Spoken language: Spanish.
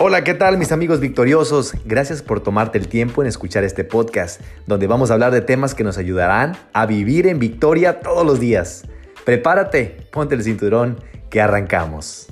Hola, ¿qué tal mis amigos victoriosos? Gracias por tomarte el tiempo en escuchar este podcast, donde vamos a hablar de temas que nos ayudarán a vivir en victoria todos los días. Prepárate, ponte el cinturón, que arrancamos.